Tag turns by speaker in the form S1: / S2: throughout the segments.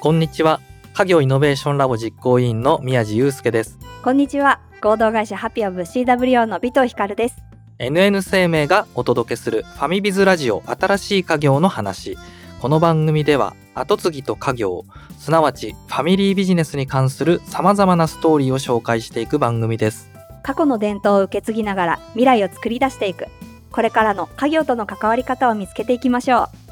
S1: こんにちは。家業イノベーションラボ実行委員の宮地祐介です。
S2: こんにちは。合同会社ハピオブ CWO の尾藤光です。
S1: NN 生命がお届けするファミビズラジオ新しい家業の話。この番組では後継ぎと家業すなわちファミリービジネスに関する様々なストーリーを紹介していく番組です。
S2: 過去の伝統を受け継ぎながら未来を作り出していく。これからの家業との関わり方を見つけていきましょう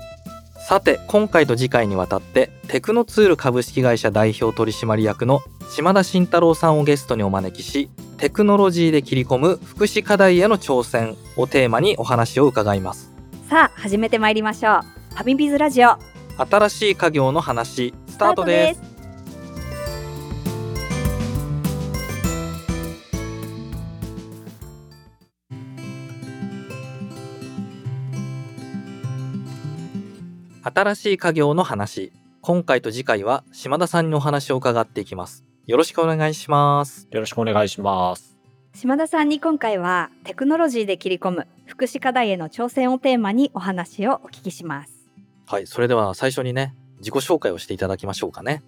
S1: さて今回と次回にわたってテクノツール株式会社代表取締役の島田慎太郎さんをゲストにお招きしテクノロジーで切り込む福祉課題への挑戦をテーマにお話を伺います。
S2: さあ始めてまいりましょう。ファミビズラジオ。
S1: 新しい家業の話スタートです新しい家業の話。今回と次回は島田さんにお話を伺っていきます。よろしくお願いします。
S3: よろしくお願いします。
S2: 島田さんに今回はテクノロジーで切り込む福祉課題への挑戦をテーマにお話をお聞きします。
S1: はいそれでは最初にね自己紹介をしていただきましょうかね。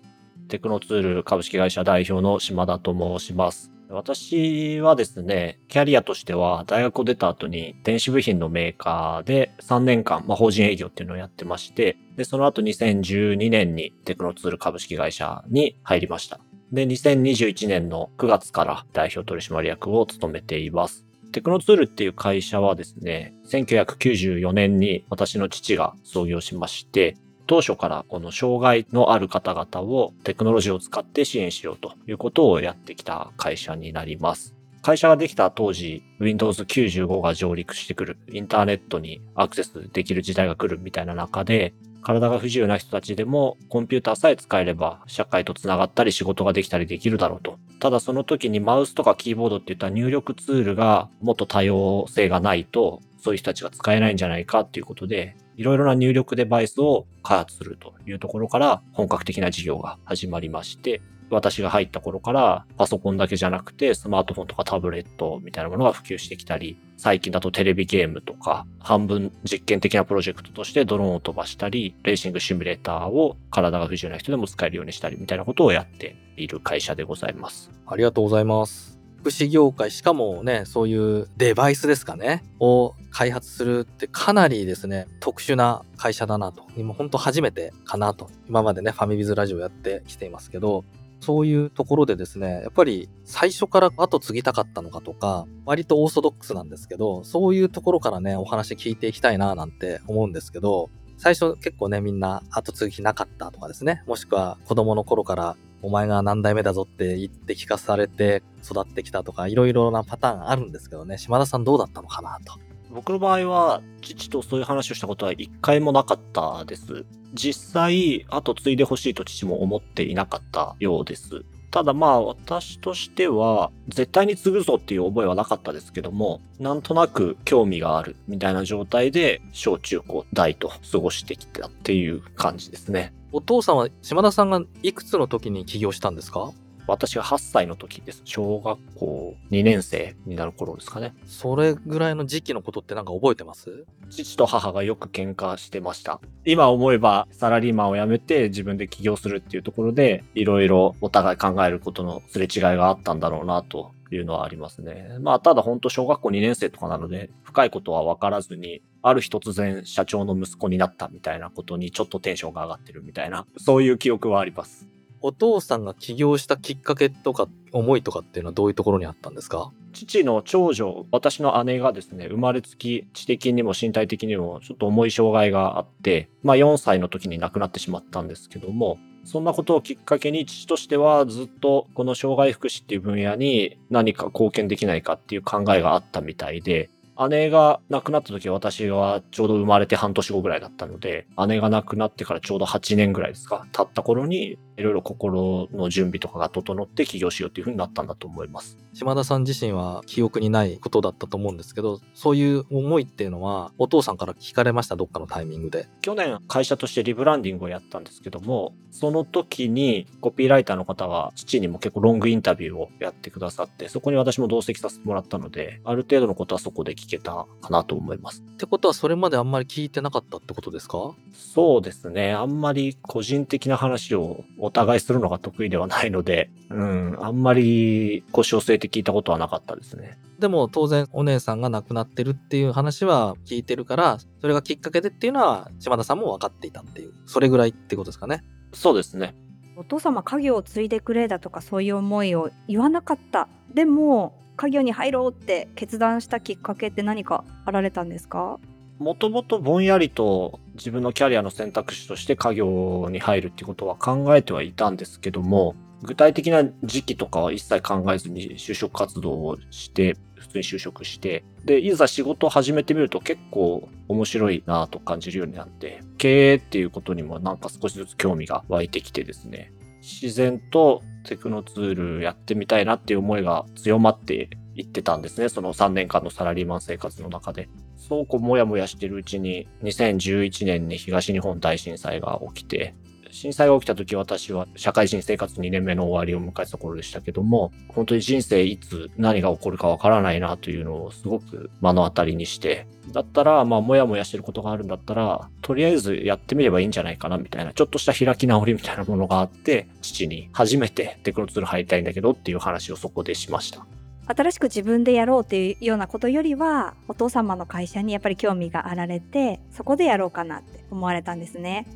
S3: テクノツール株式会社代表の島田と申します。私はですね、キャリアとしては大学を出た後に電子部品のメーカーで3年間、まあ、法人営業っていうのをやってまして、で、その後2012年にテクノツール株式会社に入りました。で、2021年の9月から代表取締役を務めています。テクノツールっていう会社はですね、1994年に私の父が創業しまして、当初からこの障害のある方々をテクノロジーを使って支援しようということをやってきた会社になります。会社ができた当時、Windows 95が上陸してくる、インターネットにアクセスできる時代が来るみたいな中で、体が不自由な人たちでもコンピューターさえ使えれば社会とつながったり仕事ができたりできるだろうと。ただその時にマウスとかキーボードっていった入力ツールがもっと多様性がないとそういう人たちが使えないんじゃないかっていうことでいろいろな入力デバイスを開発するというところから本格的な事業が始まりまして私が入った頃からパソコンだけじゃなくてスマートフォンとかタブレットみたいなものが普及してきたり最近だとテレビゲームとか半分実験的なプロジェクトとしてドローンを飛ばしたりレーシングシミュレーターを体が不自由な人でも使えるようにしたりみたいなことをやっている会社でございます。
S1: ありがとうございます。福祉業界、しかもね、そういうデバイスですかね、を開発するってかなりですね、特殊な会社だなと。今本当初めてかなと。今までね、ファミビズラジオやってきていますけど、そういうところでですね、やっぱり最初から後継ぎたかったのかとか、割とオーソドックスなんですけど、そういうところからね、お話聞いていきたいななんて思うんですけど、最初結構ね、みんな後継ぎなかったとかですね、もしくは子供の頃からお前が何代目だぞって言って聞かされて育ってきたとか、いろいろなパターンあるんですけどね、島田さんどうだったのかなと。
S3: 僕の場合は、父とそういう話をしたことは一回もなかったです。実際、後継いでほしいと父も思っていなかったようです。ただまあ私としては絶対に継ぐぞっていう覚えはなかったですけどもなんとなく興味があるみたいな状態で小中高大と過ごしてきたっていう感じですね。
S1: お父さんは島田さんがいくつの時に起業したんですか？
S3: 私が8歳の時です。小学校2年生になる頃ですかね。
S1: それぐらいの時期のことってなんか覚えてます？
S3: 父と母がよく喧嘩してました。今思えばサラリーマンを辞めて自分で起業するっていうところでいろいろお互い考えることのすれ違いがあったんだろうなというのはありますね。まあただ本当小学校2年生とかなので深いことは分からずにある日突然社長の息子になったみたいなことにちょっとテンションが上がってるみたいなそういう記憶はあります。
S1: お父さんが起業したきっかけとか思いとかっていうのはどういうところにあったんですか？
S3: 父の長女、私の姉がですね、生まれつき知的にも身体的にもちょっと重い障害があって、まあ4歳の時に亡くなってしまったんですけども、そんなことをきっかけに父としてはずっとこの障害福祉っていう分野に何か貢献できないかっていう考えがあったみたいで、姉が亡くなった時私はちょうど生まれて半年後ぐらいだったので、姉が亡くなってからちょうど8年ぐらいですか、経った頃にいろいろ心の準備とかが整って起業しようっていう風になったんだと思います。
S1: 島田さん自身は記憶にないことだったと思うんですけど、そういう思いっていうのはお父さんから聞かれました、どっかのタイミングで？
S3: 去年会社としてリブランディングをやったんですけども、その時にコピーライターの方が父にも結構ロングインタビューをやってくださって、そこに私も同席させてもらったので、ある程度のことはそこで聞けたかなと思います。
S1: ってことはそれまであんまり聞いてなかったってことですか？
S3: そうですね。あんまり個人的な話をお互いするのが得意ではないので、うん、あんまり腰を据えて聞いたことはなかったですね。
S1: でも当然お姉さんが亡くなってるっていう話は聞いてるから、それがきっかけでっていうのは島田さんも分かっていたっていう、それぐらいってことですかね。
S3: そうですね。
S2: お父様家業を継いでくれだとかそういう思いを言わなかったでも家業に入ろうって決断したきっかけって何かあられたんですか？
S3: もともとぼんやりと自分のキャリアの選択肢として家業に入るってことは考えてはいたんですけども、具体的な時期とかは一切考えずに就職活動をして、普通に就職して、で、いざ仕事を始めてみると結構面白いなと感じるようになって、経営っていうことにもなんか少しずつ興味が湧いてきてですね、自然とテクノツールやってみたいなっていう思いが強まっていってたんですね。その3年間のサラリーマン生活の中で。そうこうもやもやしてるうちに2011年に東日本大震災が起きて、震災が起きた時私は社会人生活2年目の終わりを迎えた頃でしたけども、本当に人生いつ何が起こるかわからないなというのをすごく目の当たりにして、だったら、まあ、もやもやしてることがあるんだったら、とりあえずやってみればいいんじゃないかなみたいな、ちょっとした開き直りみたいなものがあって、父に初めてテクノツール入りたいんだけどっていう話をそこでしました。
S2: 新しく自分でやろうっていうようなことよりはお父様の会社にやっぱり興味があられてそこでやろうかなって思われたんですね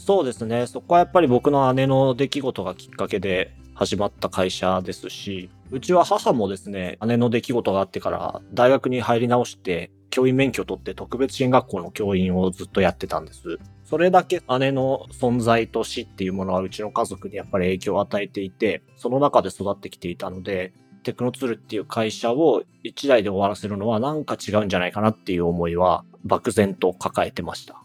S3: そうですね。そこはやっぱり僕の姉の出来事がきっかけで始まった会社ですし、うちは母もですね、姉の出来事があってから大学に入り直して、教員免許を取って特別支援学校の教員をずっとやってたんです。それだけ姉の存在と死っていうものはうちの家族にやっぱり影響を与えていて、その中で育ってきていたので、テクノツールっていう会社を一台で終わらせるのはなんか違うんじゃないかなっていう思いは漠然と抱えてました。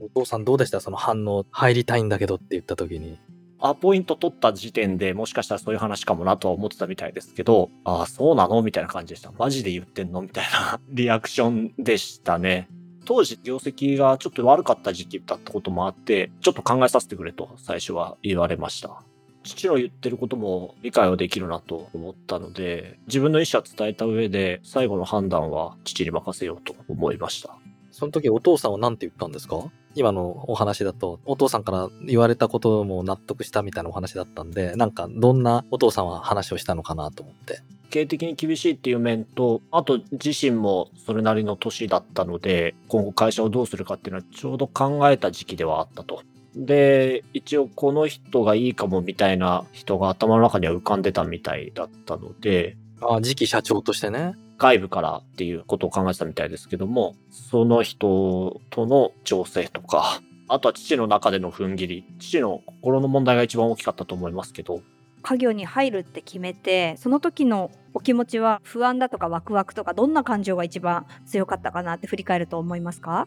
S1: お父さんどうでした？その反応、入りたいんだけどって言った時に。
S3: アポイント取った時点でもしかしたらそういう話かもなとは思ってたみたいですけど、ああ、そうなの？みたいな感じでした。マジで言ってんの？みたいな リアクションでしたね。当時業績がちょっと悪かった時期だったこともあって、ちょっと考えさせてくれと最初は言われました。父の言ってることも理解はできるなと思ったので、自分の意思は伝えた上で、最後の判断は父に任せようと思いました。
S1: その時お父さんは何て言ったんですか？今のお話だと、お父さんから言われたことも納得したみたいなお話だったんで、なんかどんなお父さんは話をしたのかなと思って。
S3: 経営的に厳しいっていう面と、あと自身もそれなりの年だったので、今後会社をどうするかっていうのはちょうど考えた時期ではあったと。で、一応この人がいいかもみたいな人が頭の中には浮かんでたみたいだったので、
S1: ああ、次期社長としてね。
S3: 外部からっていうことを考えてたみたいですけども、その人との調整とか、あとは父の中での踏ん切り、父の心の問題が一番大きかったと思いますけど、
S2: 家業に入るって決めてその時のお気持ちは不安だとかワクワクとかどんな感情が一番強かったかなって振り返ると思いますか？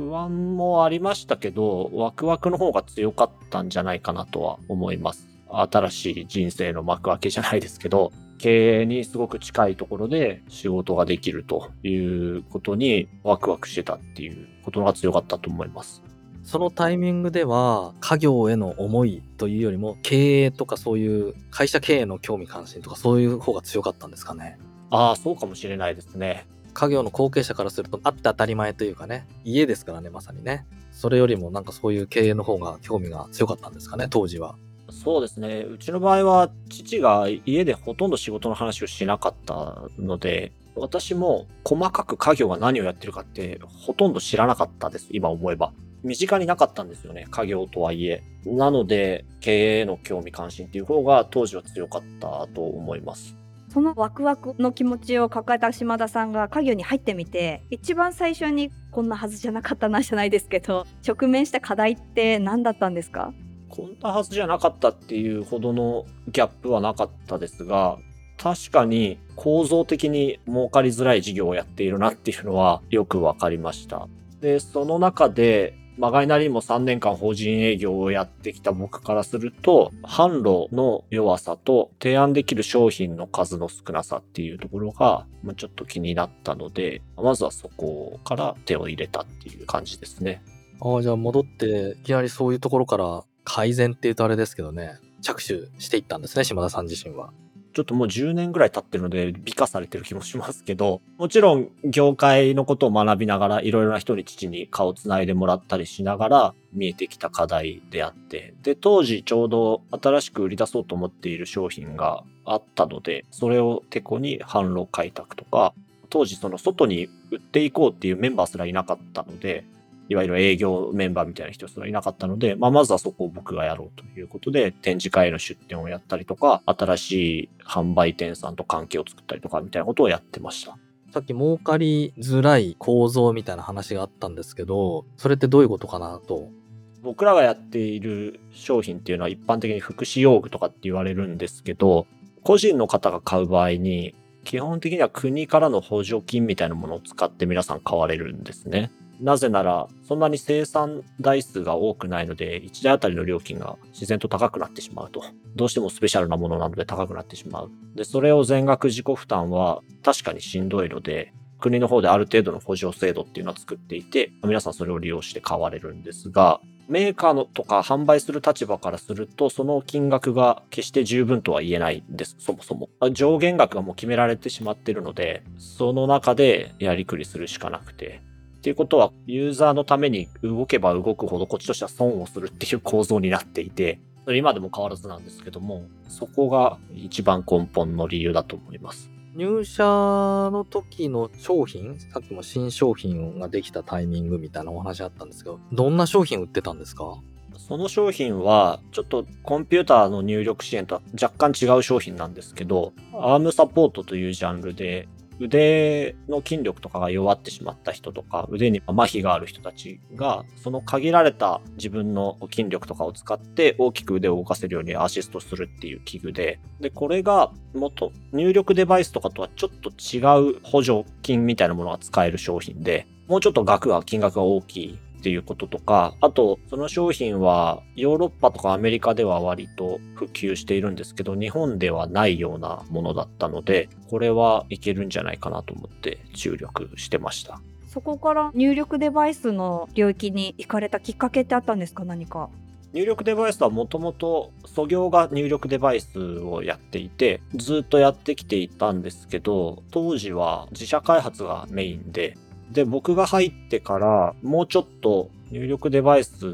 S3: 不安もありましたけど、ワクワクの方が強かったんじゃないかなとは思います。新しい人生の幕開けじゃないですけど、経営にすごく近いところで仕事ができるということにワクワクしてたっていうことが強かったと思います。
S1: そのタイミングでは、家業への思いというよりも、経営とかそういう会社経営の興味関心とかそういう方が強かったんですかね。
S3: ああ、そうかもしれないですね。
S1: 家業の後継者からすると、あって当たり前というかね、家ですからね、まさにね。それよりもなんかそういう経営の方が興味が強かったんですかね、当時は。
S3: そうですね。うちの場合は、父が家でほとんど仕事の話をしなかったので、私も細かく家業が何をやってるかってほとんど知らなかったです。今思えば。身近になかったんですよね。家業とはいえ。なので、経営への興味関心っていう方が当時は強かったと思います。
S2: そのワクワクの気持ちを抱えた島田さんが家業に入ってみて一番最初にこんなはずじゃなかったなじゃないですけど直面した課題って何だったんですか？
S3: こんなはずじゃなかったっていうほどのギャップはなかったですが、確かに構造的に儲かりづらい事業をやっているなっていうのはよくわかりました。で、その中でまがいなりにも3年間法人営業をやってきた僕からすると、販路の弱さと提案できる商品の数の少なさっていうところが、ま、ちょっと気になったので、まずはそこから手を入れたっていう感じですね。
S1: ああ、じゃあ戻って、いきなりそういうところから改善っていうとあれですけどね、着手していったんですね、島田さん自身は。
S3: ちょっともう10年ぐらい経ってるので美化されてる気もしますけど、もちろん業界のことを学びながらいろいろな人に父に顔をつないでもらったりしながら見えてきた課題であって、で、当時ちょうど新しく売り出そうと思っている商品があったので、それをてこに販路開拓とか、当時その外に売っていこうっていうメンバーすらいなかったので、いわゆる営業メンバーみたいな人すらいなかったので、まあ、まずはそこを僕がやろうということで、展示会への出店をやったりとか、新しい販売店さんと関係を作ったりとかみたいなことをやってました。
S1: さっき儲かりづらい構造みたいな話があったんですけど、それってどういうことかなと。
S3: 僕らがやっている商品っていうのは一般的に福祉用具とかって言われるんですけど、個人の方が買う場合に、基本的には国からの補助金みたいなものを使って皆さん買われるんですね。なぜなら、そんなに生産台数が多くないので、1台あたりの料金が自然と高くなってしまうと。どうしてもスペシャルなものなので高くなってしまう。で、それを全額自己負担は確かにしんどいので、国の方である程度の補助制度っていうのは作っていて、皆さんそれを利用して買われるんですが、メーカーのとか販売する立場からすると、その金額が決して十分とは言えないんです、そもそも。上限額がもう決められてしまっているので、その中でやりくりするしかなくて。っていうことは、ユーザーのために動けば動くほどこっちとしては損をするっていう構造になっていて、それ今でも変わらずなんですけども、そこが一番根本の理由だと思います。
S1: 入社の時の商品、さっきも新商品ができたタイミングみたいなお話あったんですけど、どんな商品売ってたんですか？
S3: その商品は、ちょっとコンピューターの入力支援とは若干違う商品なんですけど、アームサポートというジャンルで、腕の筋力とかが弱ってしまった人とか、腕に麻痺がある人たちが、その限られた自分の筋力とかを使って大きく腕を動かせるようにアシストするっていう器具で、で、これが元、入力デバイスとかとはちょっと違う補助金みたいなものが使える商品で、もうちょっと額が、金額が大きいっていうこととか、あと、その商品はヨーロッパとかアメリカでは割と普及しているんですけど、日本ではないようなものだったので、これはいけるんじゃないかなと思って注力してました。
S2: そこから入力デバイスの領域に行かれたきっかけってあったんですか？何か
S3: 入力デバイスはもともと、素業が入力デバイスをやっていて、ずっとやってきていたんですけど、当時は自社開発がメインで、で、僕が入ってから、もうちょっと入力デバイス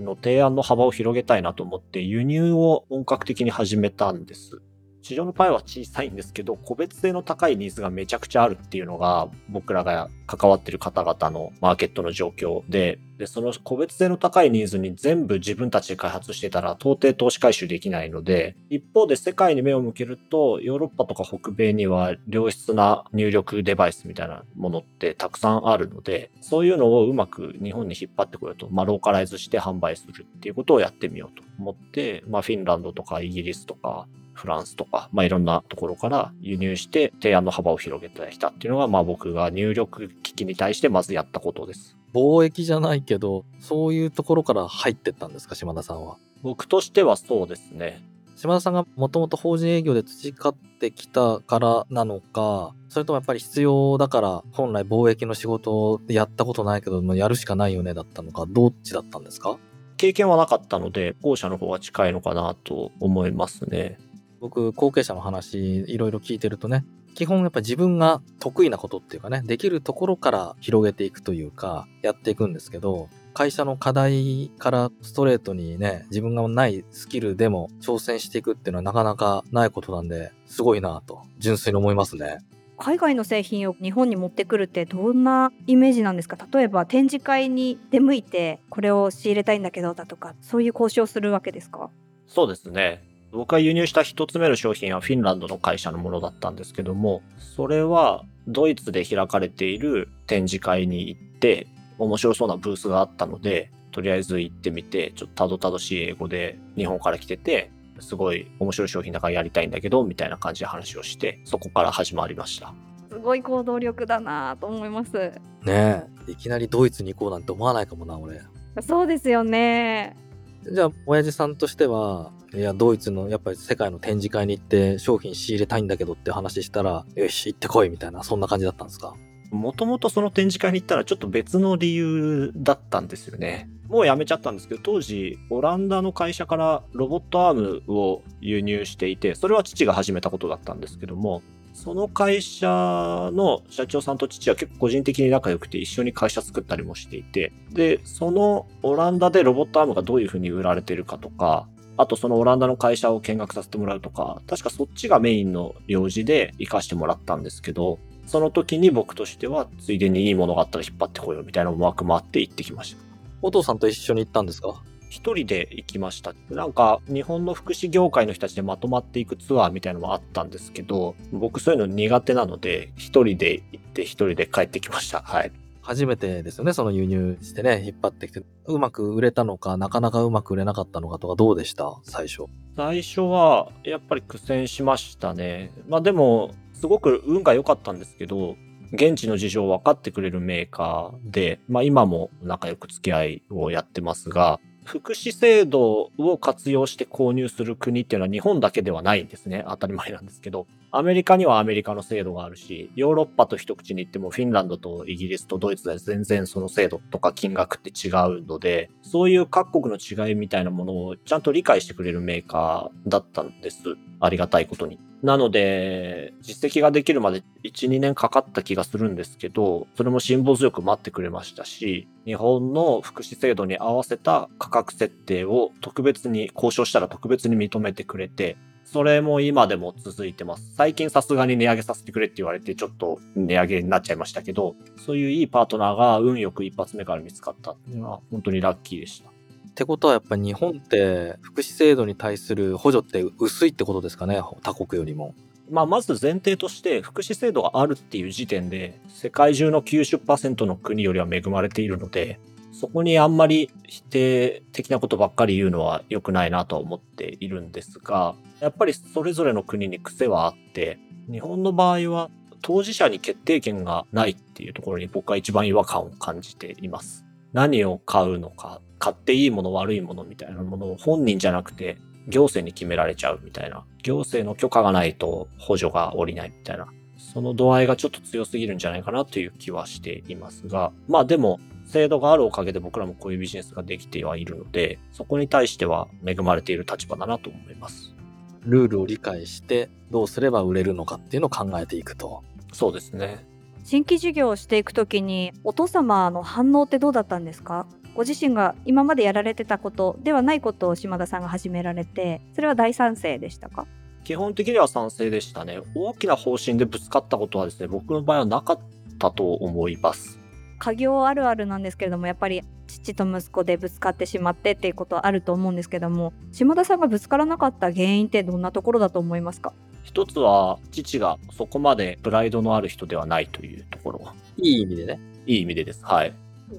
S3: の提案の幅を広げたいなと思って、輸入を本格的に始めたんです。市場のパイは小さいんですけど、個別性の高いニーズがめちゃくちゃあるっていうのが、僕らが関わってる方々のマーケットの状況で、で、その個別性の高いニーズに全部自分たちで開発してたら到底投資回収できないので、一方で世界に目を向けると、ヨーロッパとか北米には良質な入力デバイスみたいなものってたくさんあるので、そういうのをうまく日本に引っ張ってこようと、まあ、ローカライズして販売するっていうことをやってみようと思って、まあ、フィンランドとかイギリスとか、フランスとか、まあ、いろんなところから輸入して提案の幅を広げてきたっていうのが、まあ、僕が入力機器に対してまずやったことです。
S1: 貿易じゃないけど、そういうところから入ってったんですか、島田さんは？
S3: 僕としてはそうですね。
S1: 島田さんがもともと法人営業で培ってきたからなのか、それともやっぱり必要だから本来貿易の仕事をやったことないけど、やるしかないよねだったのか、どっちだったんですか？
S3: 経験はなかったので、後者の方が近いのかなと思いますね。
S1: 僕、後継者の話、いろいろ聞いてるとね、基本やっぱ自分が得意なことっていうかね、できるところから広げていくというか、やっていくんですけど、会社の課題からストレートにね、自分がないスキルでも挑戦していくっていうのはなかなかないことなんで、すごいなと、純粋に思いますね。
S2: 海外の製品を日本に持ってくるってどんなイメージなんですか？例えば展示会に出向いてこれを仕入れたいんだけどだとかそういう交渉をするわけですか？
S3: そうですね。僕が輸入した一つ目の商品はフィンランドの会社のものだったんですけども、それはドイツで開かれている展示会に行って、面白そうなブースがあったので、とりあえず行ってみて、ちょっとたどたどしい英語で日本から来てて、すごい面白い商品だからやりたいんだけど、みたいな感じで話をして、そこから始まりました。
S2: すごい行動力だなと思います
S1: ねえ、いきなりドイツに行こうなんて思わないかもな、俺。
S2: そうですよね。
S1: じゃあ、親父さんとしては、いや、ドイツのやっぱり世界の展示会に行って商品仕入れたいんだけどって話したら、よし、行ってこいみたいな、そんな感じだったんですか？
S3: もともとその展示会に行ったらちょっと別の理由だったんですよね。もうやめちゃったんですけど、当時、オランダの会社からロボットアームを輸入していて、それは父が始めたことだったんですけども、その会社の社長さんと父は結構個人的に仲良くて一緒に会社作ったりもしていて、で、そのオランダでロボットアームがどういう風に売られてるかとか、あとそのオランダの会社を見学させてもらうとか、確かそっちがメインの用事で活かしてもらったんですけど、その時に僕としては、ついでにいいものがあったら引っ張ってこようみたいな思惑もあって行ってきました。
S1: お父さんと一緒に行ったんですか？
S3: 一人で行きました。なんか、日本の福祉業界の人たちでまとまっていくツアーみたいなのもあったんですけど、僕そういうの苦手なので、一人で行って一人で帰ってきました。はい。
S1: 初めてですよね、その輸入してね、引っ張ってきて。うまく売れたのか、なかなかうまく売れなかったのかとか、どうでした？最初。
S3: 最初は、やっぱり苦戦しましたね。まあでも、すごく運が良かったんですけど、現地の事情を分かってくれるメーカーで、まあ今も仲良く付き合いをやってますが、福祉制度を活用して購入する国っていうのは日本だけではないんですね。当たり前なんですけど。アメリカにはアメリカの制度があるし、ヨーロッパと一口に言ってもフィンランドとイギリスとドイツで全然その制度とか金額って違うので、そういう各国の違いみたいなものをちゃんと理解してくれるメーカーだったんです。ありがたいことに。なので、実績ができるまで1、2年かかった気がするんですけど、それも辛抱強く待ってくれましたし、日本の福祉制度に合わせた価格設定を特別に交渉したら特別に認めてくれて、それも今でも続いてます。最近さすがに値上げさせてくれって言われてちょっと値上げになっちゃいましたけど、そういういいパートナーが運よく一発目から見つかったっていうのは本当にラッキーでした。
S1: ってことはやっぱり日本って福祉制度に対する補助って薄いってことですかね？他国よりも。
S3: まあ、まず前提として福祉制度があるっていう時点で世界中の90%の国よりは恵まれているのでそこにあんまり否定的なことばっかり言うのは良くないなと思っているんですが、やっぱりそれぞれの国に癖はあって、日本の場合は当事者に決定権がないっていうところに僕は一番違和感を感じています。何を買うのか、買っていいもの悪いものみたいなものを本人じゃなくて行政に決められちゃうみたいな。行政の許可がないと補助が下りないみたいな。その度合いがちょっと強すぎるんじゃないかなという気はしていますが、まあでも、制度があるおかげで僕らもこういうビジネスができてはいるので、そこに対しては恵まれている立場だなと思います。
S1: ルールを理解してどうすれば売れるのかっていうのを考えていくと。
S3: そうですね。
S2: 新規事業をしていくときにお父様の反応ってどうだったんですか？ご自身が今までやられてたことではないことを島田さんが始められてそれは大賛成でしたか？
S3: 基本的には賛成でしたね大きな方針でぶつかったことはですね僕の場合はなかったと思います
S2: 家業あるあるなんですけれどもやっぱり父と息子でぶつかってしまってっていうことはあると思うんですけども島田さんがぶつからなかった原因ってどんなところだと思いますか？
S3: 一つは父がそこまでプライドのある人ではないというところ。
S1: いい意味でね。
S3: いい意味でです。はい。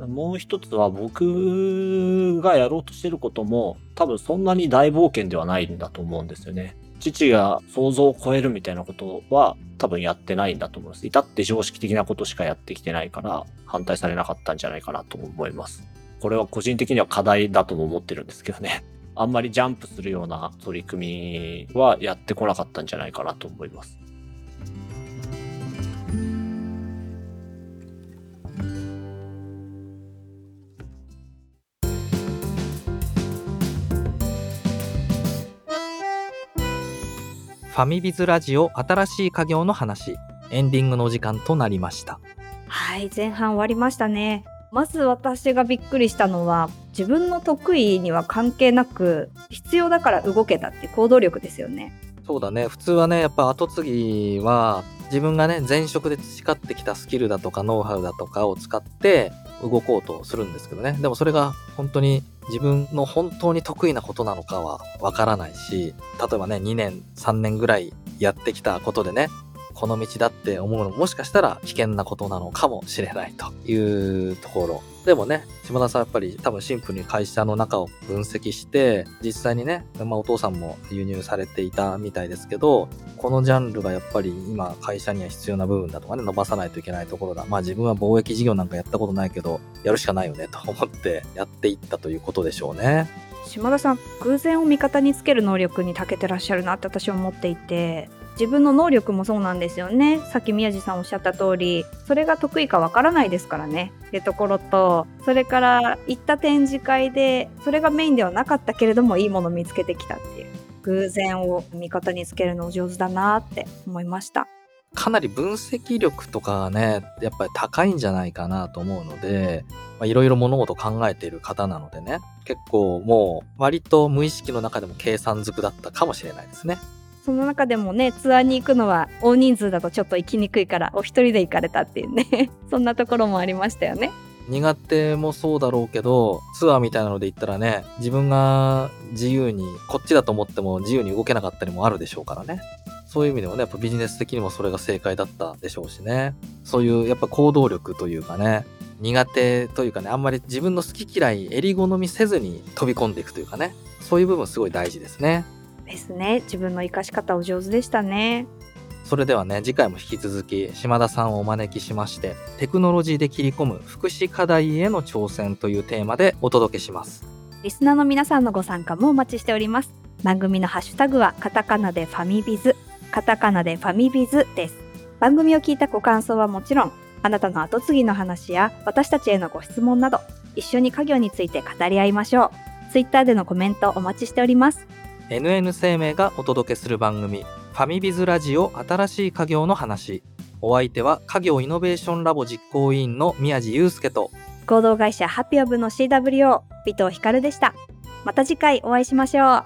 S3: もう一つは僕がやろうとしてることも多分そんなに大冒険ではないんだと思うんですよね。父が想像を超えるみたいなことは多分やってないんだと思います。至って常識的なことしかやってきてないから反対されなかったんじゃないかなと思います。これは個人的には課題だとも思ってるんですけどね。あんまりジャンプするような取り組みはやってこなかったんじゃないかなと思います。
S1: ファミビズラジオ新しい家業の話。エンディングのお時間となりました。
S2: はい前半終わりましたね。まず私がびっくりしたのは自分の得意には関係なく必要だから動けたって行動力ですよね。
S1: そうだね。普通はねやっぱ後継ぎは自分がね前職で培ってきたスキルだとかノウハウだとかを使って動こうとするんですけどねでもそれが本当に自分の本当に得意なことなのかはわからないし、例えばね、2年、3年ぐらいやってきたことでね、この道だって思うのももしかしたら危険なことなのかもしれないというところ。でもね、島田さんやっぱり多分シンプルに会社の中を分析して、実際にね、まあお父さんも輸入されていたみたいですけど、このジャンルがやっぱり今会社には必要な部分だとかね、伸ばさないといけないところだ。まあ自分は貿易事業なんかやったことないけど、やるしかないよねと思ってやっていったということでしょうね。
S2: 島田さん偶然を味方につける能力に長けてらっしゃるなって私は思っていて自分の能力もそうなんですよね。さっき宮地さんおっしゃった通りそれが得意かわからないですからね。ってところとそれから行った展示会でそれがメインではなかったけれどもいいものを見つけてきたっていう。偶然を味方につけるの上手だなって思いました。
S1: かなり分析力とかね、やっぱり高いんじゃないかなと思うので、いろいろ物事考えている方なのでね、結構もう割と無意識の中でも計算づくだったかもしれないですね。
S2: その中でもねツアーに行くのは大人数だとちょっと行きにくいからお一人で行かれたっていうね そんなところもありましたよね
S1: 苦手もそうだろうけど、ツアーみたいなので言ったらね、自分が自由に、こっちだと思っても自由に動けなかったりもあるでしょうからね。そういう意味でもね、やっぱビジネス的にもそれが正解だったでしょうしね。そういうやっぱ行動力というかね、苦手というかね、あんまり自分の好き嫌い、襟好みせずに飛び込んでいくというかね、そういう部分すごい大事ですね。
S2: ですね。自分の生かし方お上手でしたね。
S1: それではね、次回も引き続き島田さんをお招きしまして、テクノロジーで切り込む福祉課題への挑戦というテーマでお届けします。
S2: リスナーの皆さんのご参加もお待ちしております。番組のハッシュタグはカタカナでファミビズ。カタカナでファミビズです。番組を聞いたご感想はもちろんあなたの後継ぎの話や私たちへのご質問など一緒に家業について語り合いましょう。ツイッターでのコメントお待ちしております
S1: NN 生命がお届けする番組「ファミビズラジオ新しい家業の話」お相手は家業イノベーションラボ実行委員の宮地祐介と
S2: 合同会社ハピオブの CWO 尾藤光でした。また次回お会いしましょう。